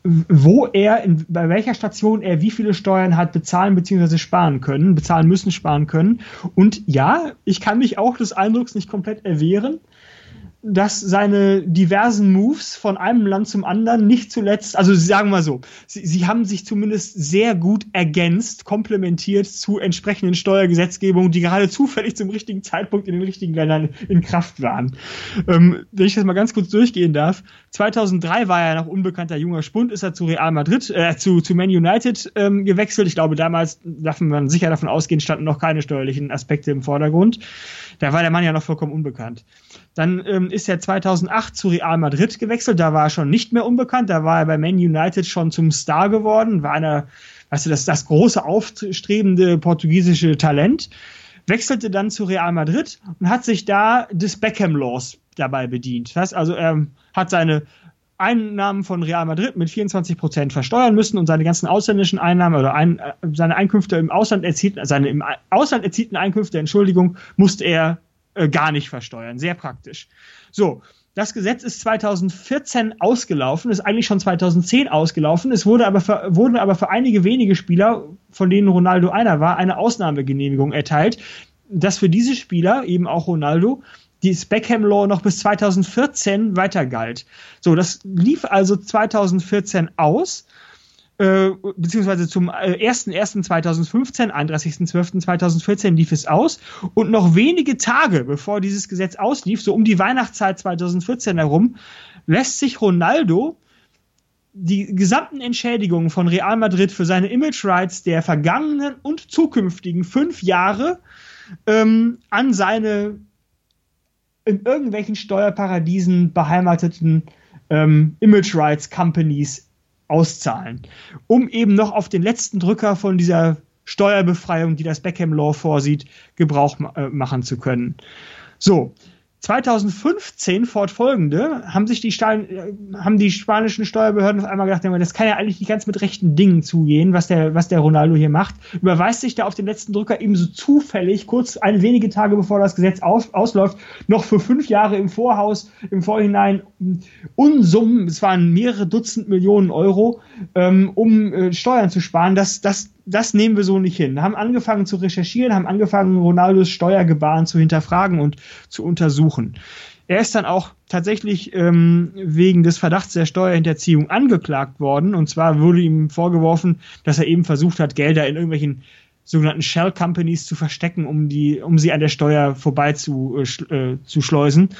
wo er, in, bei welcher Station er wie viele Steuern hat bezahlen bzw. sparen können, bezahlen müssen, sparen können. Und ja, ich kann mich auch des Eindrucks nicht komplett erwehren, dass seine diversen Moves von einem Land zum anderen nicht zuletzt, also sagen wir mal so, sie, sie haben sich zumindest sehr gut ergänzt, komplementiert zu entsprechenden Steuergesetzgebungen, die gerade zufällig zum richtigen Zeitpunkt in den richtigen Ländern in Kraft waren. Ähm, wenn ich das mal ganz kurz durchgehen darf, 2003 war er noch unbekannter junger Spund, ist er zu Real Madrid, äh, zu, zu Man United ähm, gewechselt. Ich glaube, damals darf man sicher davon ausgehen, standen noch keine steuerlichen Aspekte im Vordergrund. Da war der Mann ja noch vollkommen unbekannt. Dann ähm, ist er 2008 zu Real Madrid gewechselt. Da war er schon nicht mehr unbekannt. Da war er bei Man United schon zum Star geworden. War einer, weißt du, das, das große, aufstrebende portugiesische Talent. Wechselte dann zu Real Madrid und hat sich da des Beckham Laws dabei bedient. Das heißt also, er hat seine Einnahmen von Real Madrid mit 24 Prozent versteuern müssen und seine ganzen ausländischen Einnahmen oder ein, äh, seine Einkünfte im Ausland erzielten, seine im Ausland erzielten Einkünfte, Entschuldigung, musste er äh, gar nicht versteuern. Sehr praktisch. So. Das Gesetz ist 2014 ausgelaufen, ist eigentlich schon 2010 ausgelaufen. Es wurde aber für, wurden aber für einige wenige Spieler, von denen Ronaldo einer war, eine Ausnahmegenehmigung erteilt, dass für diese Spieler, eben auch Ronaldo, dieses Beckham Law noch bis 2014 weiter galt. So, das lief also 2014 aus äh, beziehungsweise zum äh, 1.1.2015, 31.12.2014 lief es aus. Und noch wenige Tage bevor dieses Gesetz auslief, so um die Weihnachtszeit 2014 herum, lässt sich Ronaldo die gesamten Entschädigungen von Real Madrid für seine Image Rights der vergangenen und zukünftigen fünf Jahre ähm, an seine in irgendwelchen Steuerparadiesen beheimateten ähm, Image Rights Companies auszahlen, um eben noch auf den letzten Drücker von dieser Steuerbefreiung, die das Beckham Law vorsieht, Gebrauch äh, machen zu können. So, 2015 fortfolgende haben sich die, Stein, äh, haben die spanischen Steuerbehörden auf einmal gedacht, das kann ja eigentlich nicht ganz mit rechten Dingen zugehen, was der, was der Ronaldo hier macht. Überweist sich da auf den letzten Drücker ebenso zufällig, kurz ein wenige Tage bevor das Gesetz aus, ausläuft, noch für fünf Jahre im Vorhaus, im Vorhinein Unsummen, es waren mehrere Dutzend Millionen Euro, ähm, um äh, Steuern zu sparen. Das, das das nehmen wir so nicht hin. Haben angefangen zu recherchieren, haben angefangen, Ronaldos Steuergebaren zu hinterfragen und zu untersuchen. Er ist dann auch tatsächlich ähm, wegen des Verdachts der Steuerhinterziehung angeklagt worden. Und zwar wurde ihm vorgeworfen, dass er eben versucht hat, Gelder in irgendwelchen sogenannten Shell Companies zu verstecken, um die, um sie an der Steuer vorbei zu, äh, zu schleusen.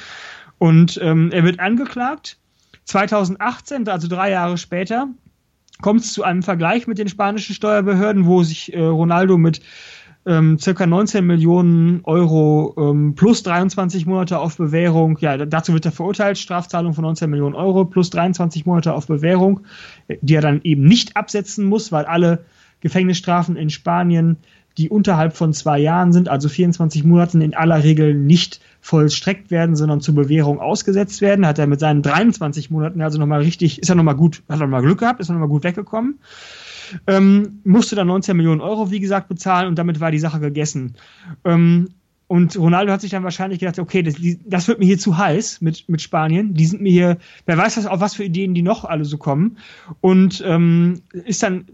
Und ähm, er wird angeklagt. 2018, also drei Jahre später, kommt es zu einem Vergleich mit den spanischen Steuerbehörden, wo sich äh, Ronaldo mit ähm, circa 19 Millionen Euro ähm, plus 23 Monate auf Bewährung, ja, dazu wird er verurteilt, Strafzahlung von 19 Millionen Euro plus 23 Monate auf Bewährung, die er dann eben nicht absetzen muss, weil alle Gefängnisstrafen in Spanien die unterhalb von zwei Jahren sind, also 24 Monaten in aller Regel nicht vollstreckt werden, sondern zur Bewährung ausgesetzt werden. Hat er mit seinen 23 Monaten also nochmal richtig, ist er nochmal gut, hat er nochmal Glück gehabt, ist er nochmal gut weggekommen. Ähm, musste dann 19 Millionen Euro, wie gesagt, bezahlen und damit war die Sache gegessen. Ähm, und Ronaldo hat sich dann wahrscheinlich gedacht, okay, das, das, wird mir hier zu heiß mit, mit Spanien. Die sind mir hier, wer weiß was, auf was für Ideen die noch alle so kommen. Und ähm, ist dann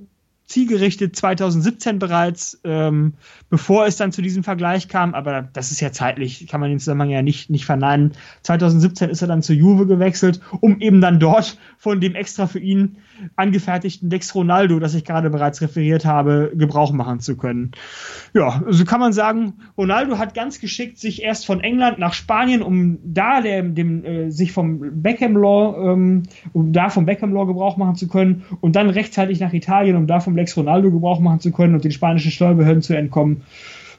zielgerichtet 2017 bereits, ähm, bevor es dann zu diesem Vergleich kam, aber das ist ja zeitlich, kann man den Zusammenhang ja nicht, nicht verneinen. 2017 ist er dann zu Juve gewechselt, um eben dann dort von dem extra für ihn angefertigten Lex Ronaldo, das ich gerade bereits referiert habe, Gebrauch machen zu können. Ja, so kann man sagen, Ronaldo hat ganz geschickt sich erst von England nach Spanien, um da dem, dem äh, sich vom Beckham Law, ähm, um da vom Beckham Law Gebrauch machen zu können und dann rechtzeitig nach Italien, um da vom Lex Ronaldo Gebrauch machen zu können und den spanischen Steuerbehörden zu entkommen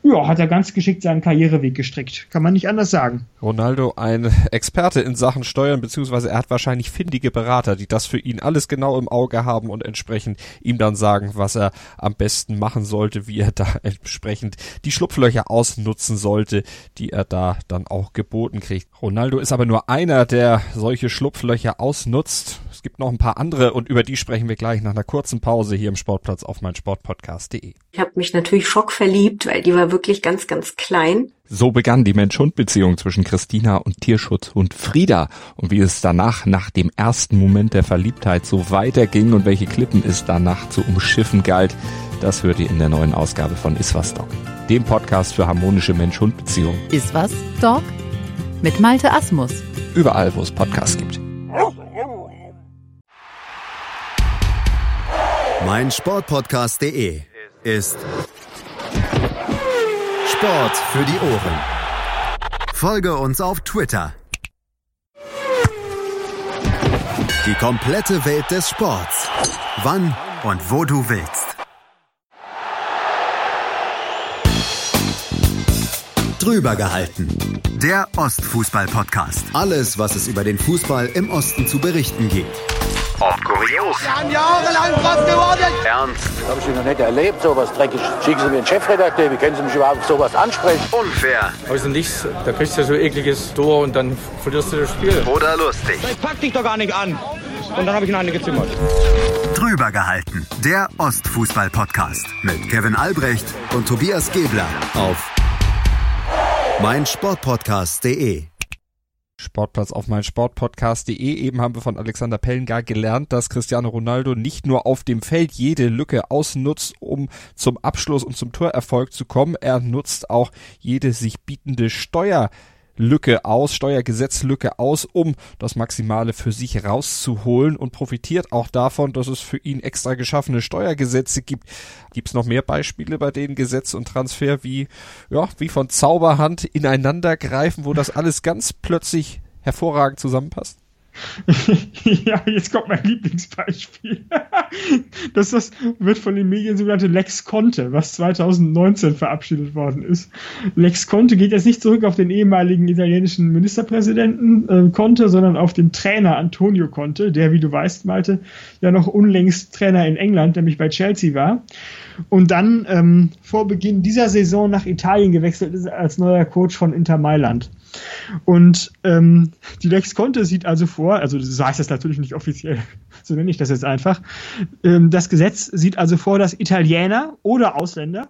ja, hat er ganz geschickt seinen Karriereweg gestrickt. Kann man nicht anders sagen. Ronaldo ein Experte in Sachen Steuern, beziehungsweise er hat wahrscheinlich findige Berater, die das für ihn alles genau im Auge haben und entsprechend ihm dann sagen, was er am besten machen sollte, wie er da entsprechend die Schlupflöcher ausnutzen sollte, die er da dann auch geboten kriegt. Ronaldo ist aber nur einer, der solche Schlupflöcher ausnutzt. Es gibt noch ein paar andere und über die sprechen wir gleich nach einer kurzen Pause hier im Sportplatz auf meinsportpodcast.de. Ich habe mich natürlich schockverliebt, weil die war wirklich ganz, ganz klein. So begann die Mensch-Hund-Beziehung zwischen Christina und Tierschutzhund Frieda. Und wie es danach, nach dem ersten Moment der Verliebtheit, so weiterging und welche Klippen es danach zu umschiffen galt, das hört ihr in der neuen Ausgabe von Iswas Dog, dem Podcast für harmonische Mensch-Hund-Beziehungen. Iswas Dog? Mit Malte Asmus. Überall, wo es Podcasts gibt. Mein Sportpodcast.de ist Sport für die Ohren. Folge uns auf Twitter. Die komplette Welt des Sports. Wann und wo du willst. Drüber gehalten. Der Ostfußball-Podcast. Alles, was es über den Fußball im Osten zu berichten gibt. Ob kurios. Wir haben jahrelang was gewonnen. Ernst. Habe ich noch nicht erlebt, sowas dreckig. Schicken Sie mir einen Chefredakteur, wie können Sie mich überhaupt sowas ansprechen? Unfair. Aus dem Nichts, da kriegst du so ekliges Tor und dann verlierst du das Spiel. Oder lustig. Ich pack dich doch gar nicht an. Und dann habe ich ihn eine gezimmert. Drüber gehalten. Der Ostfußball-Podcast mit Kevin Albrecht und Tobias Gebler auf meinsportpodcast.de. Sportplatz auf mein Sportpodcast.de. Eben haben wir von Alexander Pellengar gelernt, dass Cristiano Ronaldo nicht nur auf dem Feld jede Lücke ausnutzt, um zum Abschluss und zum Torerfolg zu kommen. Er nutzt auch jede sich bietende Steuer Lücke aus, Steuergesetzlücke aus, um das Maximale für sich rauszuholen und profitiert auch davon, dass es für ihn extra geschaffene Steuergesetze gibt. Gibt es noch mehr Beispiele, bei denen Gesetz und Transfer wie, ja, wie von Zauberhand ineinander greifen, wo das alles ganz plötzlich hervorragend zusammenpasst? ja, jetzt kommt mein Lieblingsbeispiel. das, das wird von den Medien sogenannte Lex Conte, was 2019 verabschiedet worden ist. Lex Conte geht jetzt nicht zurück auf den ehemaligen italienischen Ministerpräsidenten äh, Conte, sondern auf den Trainer Antonio Conte, der, wie du weißt, Malte, ja noch unlängst Trainer in England, nämlich bei Chelsea war. Und dann ähm, vor Beginn dieser Saison nach Italien gewechselt ist als neuer Coach von Inter Mailand. Und ähm, die Lex Conte sieht also vor, also so heißt das natürlich nicht offiziell, so nenne ich das jetzt einfach. Ähm, das Gesetz sieht also vor, dass Italiener oder Ausländer,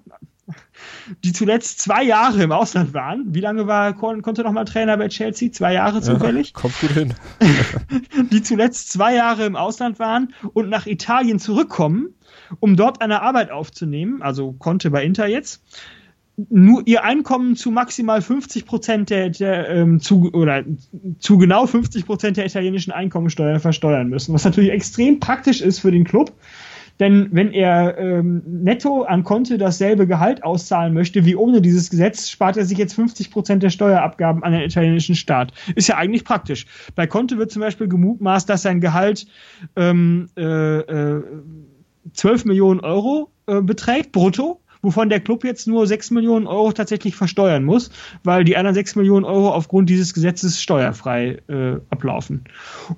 die zuletzt zwei Jahre im Ausland waren, wie lange war Conte nochmal Trainer bei Chelsea? Zwei Jahre zufällig? Ja, kommt gut hin. die zuletzt zwei Jahre im Ausland waren und nach Italien zurückkommen, um dort eine Arbeit aufzunehmen, also Conte bei Inter jetzt, nur ihr Einkommen zu maximal 50 Prozent der, der ähm, zu oder zu genau 50 Prozent der italienischen Einkommensteuer versteuern müssen, was natürlich extrem praktisch ist für den Club. Denn wenn er ähm, netto an Konte dasselbe Gehalt auszahlen möchte wie ohne dieses Gesetz, spart er sich jetzt 50 Prozent der Steuerabgaben an den italienischen Staat. Ist ja eigentlich praktisch. Bei Conte wird zum Beispiel gemutmaßt, dass sein Gehalt ähm, äh, äh, 12 Millionen Euro äh, beträgt, brutto wovon der Club jetzt nur 6 Millionen Euro tatsächlich versteuern muss, weil die anderen 6 Millionen Euro aufgrund dieses Gesetzes steuerfrei äh, ablaufen.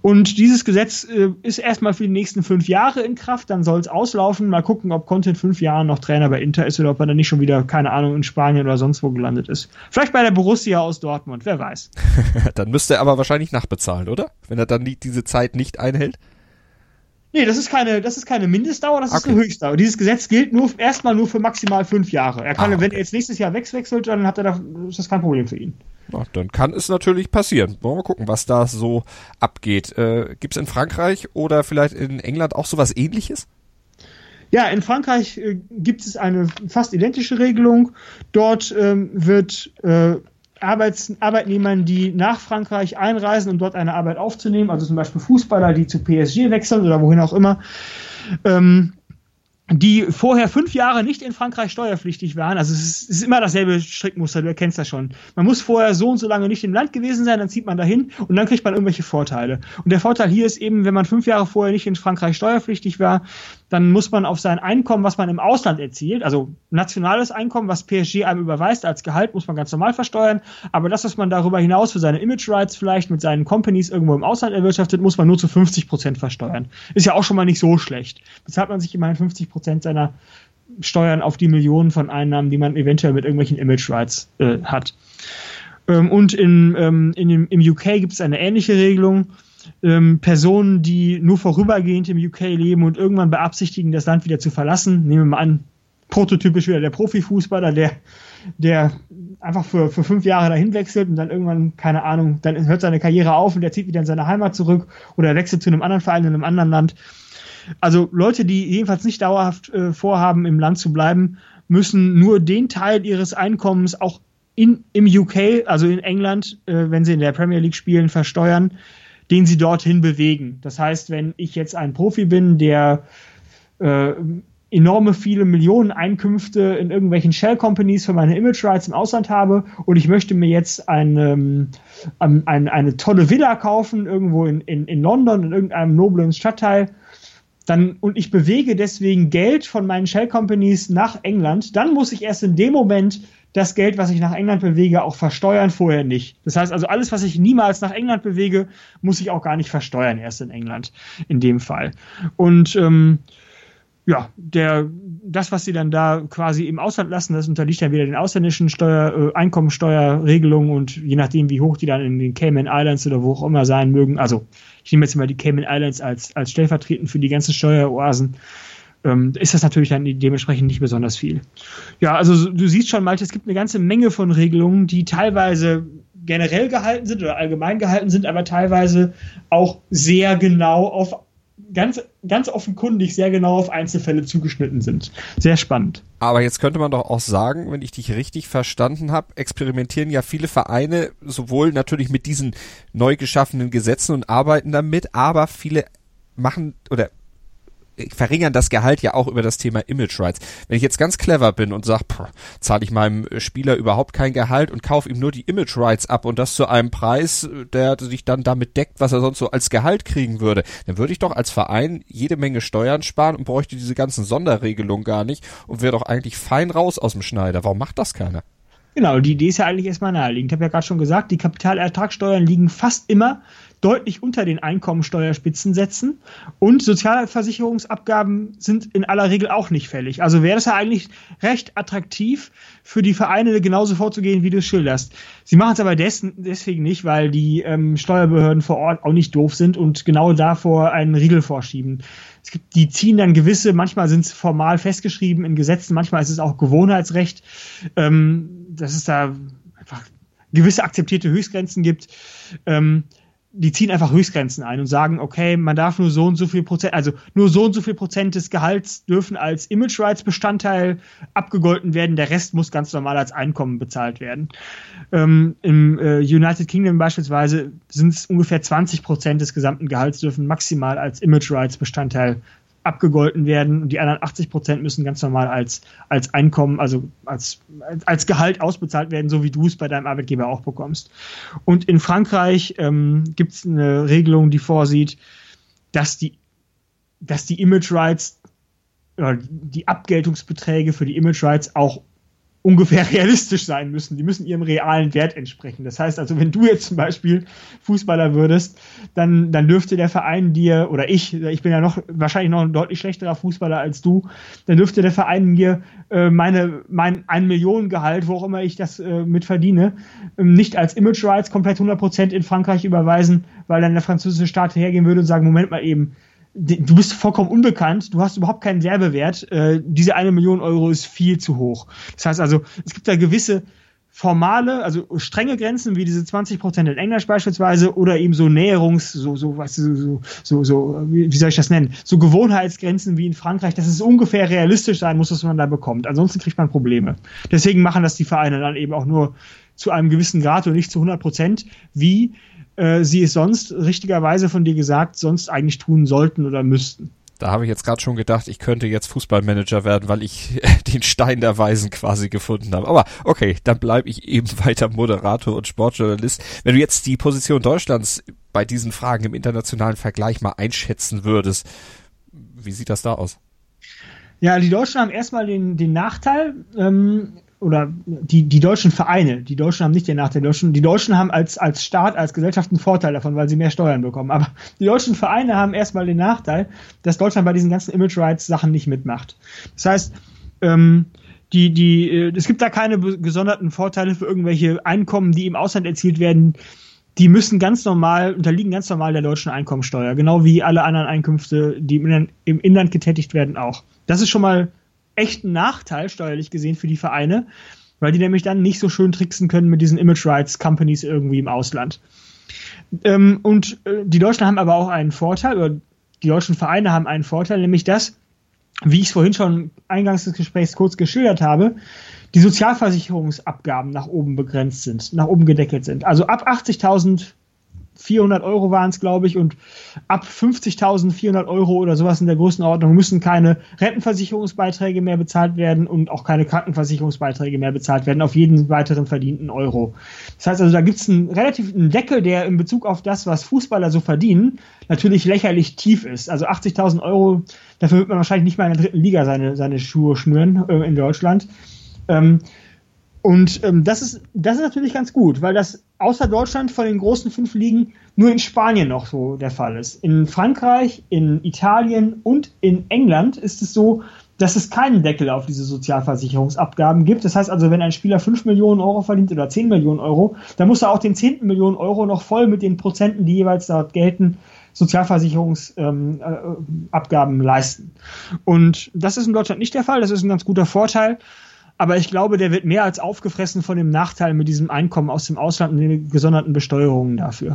Und dieses Gesetz äh, ist erstmal für die nächsten fünf Jahre in Kraft, dann soll es auslaufen. Mal gucken, ob Conte in fünf Jahren noch Trainer bei Inter ist oder ob er dann nicht schon wieder, keine Ahnung, in Spanien oder sonst wo gelandet ist. Vielleicht bei der Borussia aus Dortmund, wer weiß. dann müsste er aber wahrscheinlich nachbezahlen, oder? Wenn er dann die, diese Zeit nicht einhält. Nee, das ist keine, das ist keine Mindestdauer, das okay. ist eine Höchstdauer. Dieses Gesetz gilt nur erstmal nur für maximal fünf Jahre. Er kann, ah, okay. wenn er jetzt nächstes Jahr wechselt, dann hat er da, ist das kein Problem für ihn. Na, dann kann es natürlich passieren. Wollen wir mal gucken, was da so abgeht. Äh, Gibt es in Frankreich oder vielleicht in England auch sowas ähnliches? Ja, in Frankreich äh, gibt es eine fast identische Regelung. Dort ähm, wird äh, Arbeits Arbeitnehmern, die nach Frankreich einreisen, um dort eine Arbeit aufzunehmen, also zum Beispiel Fußballer, die zu PSG wechseln oder wohin auch immer, ähm, die vorher fünf Jahre nicht in Frankreich steuerpflichtig waren. Also es ist, es ist, immer dasselbe Strickmuster, du erkennst das schon. Man muss vorher so und so lange nicht im Land gewesen sein, dann zieht man dahin und dann kriegt man irgendwelche Vorteile. Und der Vorteil hier ist eben, wenn man fünf Jahre vorher nicht in Frankreich steuerpflichtig war, dann muss man auf sein Einkommen, was man im Ausland erzielt, also nationales Einkommen, was PSG einem überweist als Gehalt, muss man ganz normal versteuern. Aber das, was man darüber hinaus für seine Image Rights vielleicht mit seinen Companies irgendwo im Ausland erwirtschaftet, muss man nur zu 50 Prozent versteuern. Ist ja auch schon mal nicht so schlecht. Bezahlt man sich immerhin 50 Prozent seiner Steuern auf die Millionen von Einnahmen, die man eventuell mit irgendwelchen Image Rights äh, hat. Ähm, und in, ähm, in im UK gibt es eine ähnliche Regelung ähm, Personen, die nur vorübergehend im UK leben und irgendwann beabsichtigen, das Land wieder zu verlassen. Nehmen wir mal an, prototypisch wieder der Profifußballer, der, der einfach für, für fünf Jahre dahin wechselt und dann irgendwann, keine Ahnung, dann hört seine Karriere auf und der zieht wieder in seine Heimat zurück oder wechselt zu einem anderen Verein in einem anderen Land. Also Leute, die jedenfalls nicht dauerhaft äh, vorhaben, im Land zu bleiben, müssen nur den Teil ihres Einkommens auch in, im UK, also in England, äh, wenn sie in der Premier League spielen, versteuern, den sie dorthin bewegen. Das heißt, wenn ich jetzt ein Profi bin, der äh, enorme viele Millionen Einkünfte in irgendwelchen Shell Companies für meine Image Rights im Ausland habe und ich möchte mir jetzt eine, ähm, eine, eine tolle Villa kaufen irgendwo in, in, in London in irgendeinem noblen Stadtteil dann und ich bewege deswegen Geld von meinen Shell Companies nach England, dann muss ich erst in dem Moment das Geld, was ich nach England bewege, auch versteuern, vorher nicht. Das heißt also, alles, was ich niemals nach England bewege, muss ich auch gar nicht versteuern, erst in England, in dem Fall. Und ähm, ja, der, das, was sie dann da quasi im Ausland lassen, das unterliegt dann wieder den ausländischen Steuer, äh, Einkommensteuerregelungen und je nachdem, wie hoch die dann in den Cayman Islands oder wo auch immer sein mögen, also ich nehme jetzt mal die Cayman Islands als, als stellvertretend für die ganzen Steueroasen, ähm, ist das natürlich dann dementsprechend nicht besonders viel. Ja, also du siehst schon, Malte, es gibt eine ganze Menge von Regelungen, die teilweise generell gehalten sind oder allgemein gehalten sind, aber teilweise auch sehr genau auf ganz, ganz offenkundig sehr genau auf Einzelfälle zugeschnitten sind. Sehr spannend. Aber jetzt könnte man doch auch sagen, wenn ich dich richtig verstanden habe, experimentieren ja viele Vereine sowohl natürlich mit diesen neu geschaffenen Gesetzen und arbeiten damit, aber viele machen oder verringern das Gehalt ja auch über das Thema Image Rights. Wenn ich jetzt ganz clever bin und sage, zahle ich meinem Spieler überhaupt kein Gehalt und kaufe ihm nur die Image Rights ab und das zu einem Preis, der sich dann damit deckt, was er sonst so als Gehalt kriegen würde, dann würde ich doch als Verein jede Menge Steuern sparen und bräuchte diese ganzen Sonderregelungen gar nicht und wäre doch eigentlich fein raus aus dem Schneider. Warum macht das keiner? Genau, die Idee ist ja eigentlich erstmal naheliegend. Ich habe ja gerade schon gesagt, die Kapitalertragssteuern liegen fast immer deutlich unter den Einkommensteuerspitzensätzen und Sozialversicherungsabgaben sind in aller Regel auch nicht fällig. Also wäre es ja eigentlich recht attraktiv für die Vereine genauso vorzugehen, wie du es schilderst. Sie machen es aber des deswegen nicht, weil die ähm, Steuerbehörden vor Ort auch nicht doof sind und genau davor einen Riegel vorschieben. Es gibt, die ziehen dann gewisse, manchmal sind es formal festgeschrieben in Gesetzen, manchmal ist es auch Gewohnheitsrecht, ähm, dass es da einfach gewisse akzeptierte Höchstgrenzen gibt. Ähm, die ziehen einfach Höchstgrenzen ein und sagen, okay, man darf nur so und so viel Prozent, also nur so und so viel Prozent des Gehalts dürfen als Image Rights Bestandteil abgegolten werden, der Rest muss ganz normal als Einkommen bezahlt werden. Ähm, Im äh, United Kingdom beispielsweise sind es ungefähr 20 Prozent des gesamten Gehalts dürfen maximal als Image Rights Bestandteil abgegolten werden und die anderen 80 Prozent müssen ganz normal als, als Einkommen, also als, als Gehalt ausbezahlt werden, so wie du es bei deinem Arbeitgeber auch bekommst. Und in Frankreich ähm, gibt es eine Regelung, die vorsieht, dass die, dass die Image Rights oder die Abgeltungsbeträge für die Image Rights auch ungefähr realistisch sein müssen. Die müssen ihrem realen Wert entsprechen. Das heißt also, wenn du jetzt zum Beispiel Fußballer würdest, dann, dann dürfte der Verein dir, oder ich, ich bin ja noch wahrscheinlich noch ein deutlich schlechterer Fußballer als du, dann dürfte der Verein mir äh, meine, mein ein Millionen Gehalt, wo auch immer ich das äh, mit verdiene, äh, nicht als Image Rights komplett 100% in Frankreich überweisen, weil dann der französische Staat hergehen würde und sagen, Moment mal eben, du bist vollkommen unbekannt, du hast überhaupt keinen Werbewert, äh, diese eine Million Euro ist viel zu hoch. Das heißt also, es gibt da gewisse formale, also strenge Grenzen wie diese 20 Prozent in Englisch beispielsweise oder eben so Näherungs, so, so, du, so, so, so, wie soll ich das nennen? So Gewohnheitsgrenzen wie in Frankreich, dass es ungefähr realistisch sein muss, was man da bekommt. Ansonsten kriegt man Probleme. Deswegen machen das die Vereine dann eben auch nur zu einem gewissen Grad und nicht zu 100 Prozent, wie äh, sie es sonst richtigerweise von dir gesagt sonst eigentlich tun sollten oder müssten. Da habe ich jetzt gerade schon gedacht, ich könnte jetzt Fußballmanager werden, weil ich den Stein der Weisen quasi gefunden habe. Aber okay, dann bleibe ich eben weiter Moderator und Sportjournalist. Wenn du jetzt die Position Deutschlands bei diesen Fragen im internationalen Vergleich mal einschätzen würdest, wie sieht das da aus? Ja, die Deutschen haben erstmal den, den Nachteil, ähm, oder die, die deutschen Vereine, die Deutschen haben nicht den Nachteil, die Deutschen, die Deutschen haben als, als Staat, als Gesellschaft einen Vorteil davon, weil sie mehr Steuern bekommen. Aber die deutschen Vereine haben erstmal den Nachteil, dass Deutschland bei diesen ganzen Image Rights Sachen nicht mitmacht. Das heißt, ähm, die, die, äh, es gibt da keine gesonderten Vorteile für irgendwelche Einkommen, die im Ausland erzielt werden. Die müssen ganz normal, unterliegen ganz normal der deutschen Einkommensteuer, genau wie alle anderen Einkünfte, die im Inland, im Inland getätigt werden, auch. Das ist schon mal echten Nachteil, steuerlich gesehen, für die Vereine, weil die nämlich dann nicht so schön tricksen können mit diesen Image Rights Companies irgendwie im Ausland. Ähm, und äh, die Deutschen haben aber auch einen Vorteil, oder die deutschen Vereine haben einen Vorteil, nämlich dass, wie ich es vorhin schon eingangs des Gesprächs kurz geschildert habe, die Sozialversicherungsabgaben nach oben begrenzt sind, nach oben gedeckelt sind. Also ab 80.000 400 Euro waren es, glaube ich, und ab 50.400 Euro oder sowas in der Größenordnung müssen keine Rentenversicherungsbeiträge mehr bezahlt werden und auch keine Krankenversicherungsbeiträge mehr bezahlt werden auf jeden weiteren verdienten Euro. Das heißt also, da gibt es einen relativen Deckel, der in Bezug auf das, was Fußballer so verdienen, natürlich lächerlich tief ist. Also 80.000 Euro, dafür wird man wahrscheinlich nicht mal in der dritten Liga seine, seine Schuhe schnüren äh, in Deutschland. Ähm, und ähm, das, ist, das ist natürlich ganz gut, weil das außer Deutschland von den großen fünf Ligen nur in Spanien noch so der Fall ist. In Frankreich, in Italien und in England ist es so, dass es keinen Deckel auf diese Sozialversicherungsabgaben gibt. Das heißt also, wenn ein Spieler 5 Millionen Euro verdient oder 10 Millionen Euro, dann muss er auch den 10. Millionen Euro noch voll mit den Prozenten, die jeweils dort gelten, Sozialversicherungsabgaben ähm, äh, leisten. Und das ist in Deutschland nicht der Fall. Das ist ein ganz guter Vorteil. Aber ich glaube, der wird mehr als aufgefressen von dem Nachteil mit diesem Einkommen aus dem Ausland und den gesonderten Besteuerungen dafür.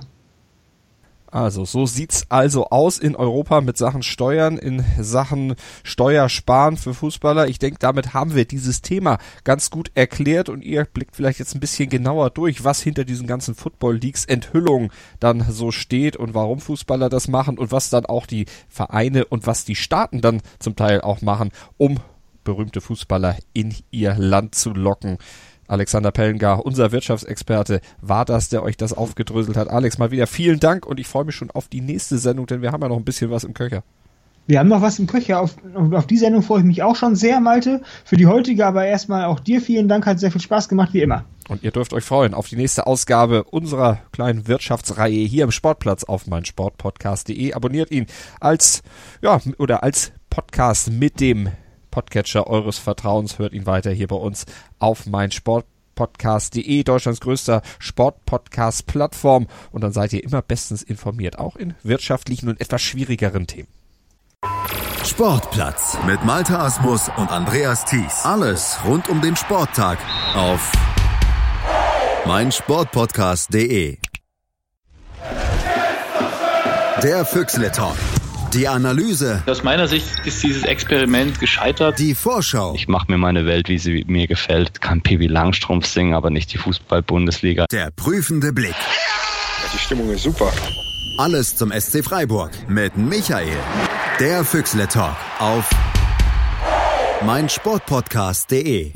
Also, so sieht's also aus in Europa mit Sachen Steuern, in Sachen Steuersparen für Fußballer. Ich denke, damit haben wir dieses Thema ganz gut erklärt und ihr blickt vielleicht jetzt ein bisschen genauer durch, was hinter diesen ganzen Football Leagues Enthüllungen dann so steht und warum Fußballer das machen und was dann auch die Vereine und was die Staaten dann zum Teil auch machen, um berühmte Fußballer in ihr Land zu locken. Alexander Pellengar, unser Wirtschaftsexperte, war das, der euch das aufgedröselt hat. Alex, mal wieder vielen Dank und ich freue mich schon auf die nächste Sendung, denn wir haben ja noch ein bisschen was im Köcher. Wir haben noch was im Köcher. Auf, auf die Sendung freue ich mich auch schon sehr, Malte. Für die heutige aber erstmal auch dir vielen Dank. Hat sehr viel Spaß gemacht, wie immer. Und ihr dürft euch freuen auf die nächste Ausgabe unserer kleinen Wirtschaftsreihe hier im Sportplatz auf meinsportpodcast.de. Abonniert ihn als, ja, oder als Podcast mit dem Podcatcher eures Vertrauens. Hört ihn weiter hier bei uns auf mein Sport podcast.de, Deutschlands größter Sportpodcast-Plattform. Und dann seid ihr immer bestens informiert, auch in wirtschaftlichen und etwas schwierigeren Themen. Sportplatz mit Malta Asmus und Andreas Thies. Alles rund um den Sporttag auf meinsportpodcast.de. Der Füchsle Talk. Die Analyse. Aus meiner Sicht ist dieses Experiment gescheitert. Die Vorschau. Ich mache mir meine Welt, wie sie mir gefällt. Kann Pippi Langstrumpf singen, aber nicht die Fußball-Bundesliga. Der prüfende Blick. Die Stimmung ist super. Alles zum SC Freiburg mit Michael. Der Füchsle Talk auf meinsportpodcast.de.